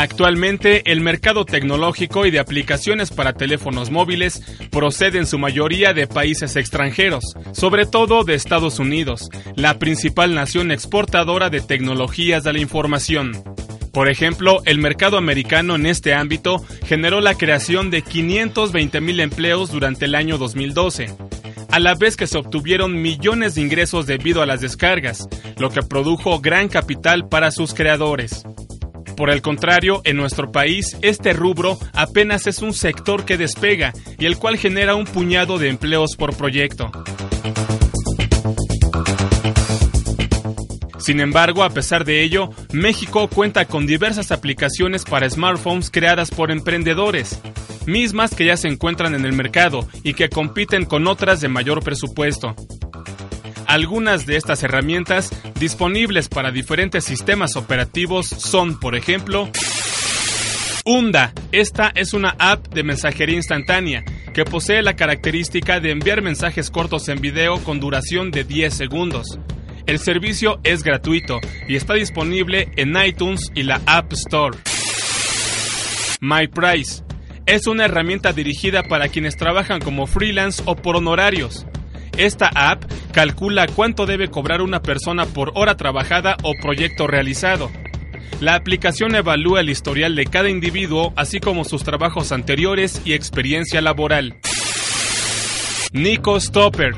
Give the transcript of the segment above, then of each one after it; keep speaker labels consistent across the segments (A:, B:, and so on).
A: Actualmente, el mercado tecnológico y de aplicaciones para teléfonos móviles procede en su mayoría de países extranjeros, sobre todo de Estados Unidos, la principal nación exportadora de tecnologías de la información. Por ejemplo, el mercado americano en este ámbito generó la creación de 520 mil empleos durante el año 2012, a la vez que se obtuvieron millones de ingresos debido a las descargas, lo que produjo gran capital para sus creadores. Por el contrario, en nuestro país, este rubro apenas es un sector que despega y el cual genera un puñado de empleos por proyecto. Sin embargo, a pesar de ello, México cuenta con diversas aplicaciones para smartphones creadas por emprendedores, mismas que ya se encuentran en el mercado y que compiten con otras de mayor presupuesto. Algunas de estas herramientas disponibles para diferentes sistemas operativos son, por ejemplo, Unda. Esta es una app de mensajería instantánea que posee la característica de enviar mensajes cortos en video con duración de 10 segundos. El servicio es gratuito y está disponible en iTunes y la App Store. MyPrice es una herramienta dirigida para quienes trabajan como freelance o por honorarios. Esta app calcula cuánto debe cobrar una persona por hora trabajada o proyecto realizado. La aplicación evalúa el historial de cada individuo, así como sus trabajos anteriores y experiencia laboral. Nico Stopper,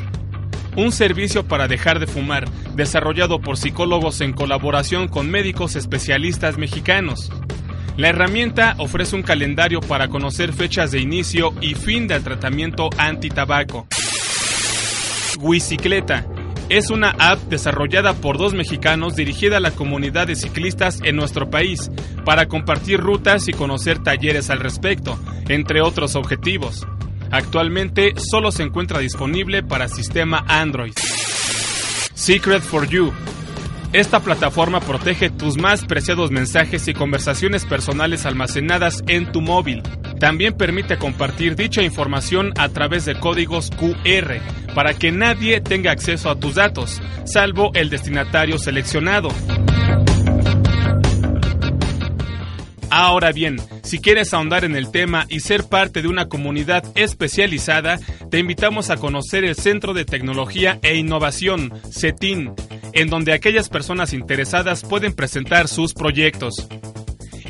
A: un servicio para dejar de fumar, desarrollado por psicólogos en colaboración con médicos especialistas mexicanos. La herramienta ofrece un calendario para conocer fechas de inicio y fin del tratamiento anti-tabaco. Wicicleta. Es una app desarrollada por dos mexicanos dirigida a la comunidad de ciclistas en nuestro país para compartir rutas y conocer talleres al respecto, entre otros objetivos. Actualmente solo se encuentra disponible para sistema Android. Secret for You. Esta plataforma protege tus más preciados mensajes y conversaciones personales almacenadas en tu móvil. También permite compartir dicha información a través de códigos QR para que nadie tenga acceso a tus datos, salvo el destinatario seleccionado. Ahora bien, si quieres ahondar en el tema y ser parte de una comunidad especializada, te invitamos a conocer el Centro de Tecnología e Innovación, CETIN, en donde aquellas personas interesadas pueden presentar sus proyectos.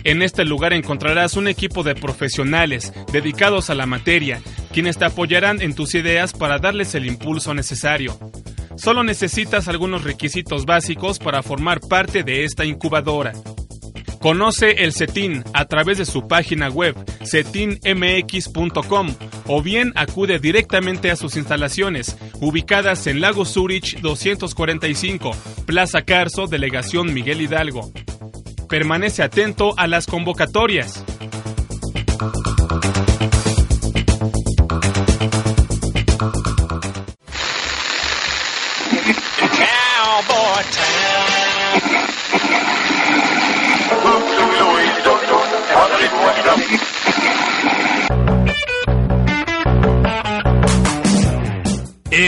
A: En este lugar encontrarás un equipo de profesionales dedicados a la materia, quienes te apoyarán en tus ideas para darles el impulso necesario. Solo necesitas algunos requisitos básicos para formar parte de esta incubadora. Conoce el CETIN a través de su página web cetinmx.com o bien acude directamente a sus instalaciones, ubicadas en Lago Zurich 245, Plaza Carso, Delegación Miguel Hidalgo permanece atento a las convocatorias.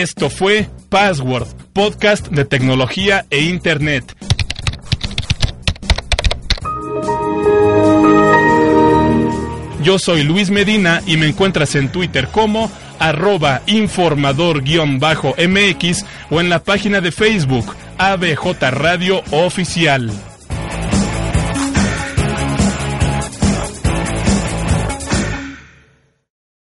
A: Esto fue Password, podcast de tecnología e Internet. Yo soy Luis Medina y me encuentras en Twitter como arroba informador-mx o en la página de Facebook ABJ Radio Oficial.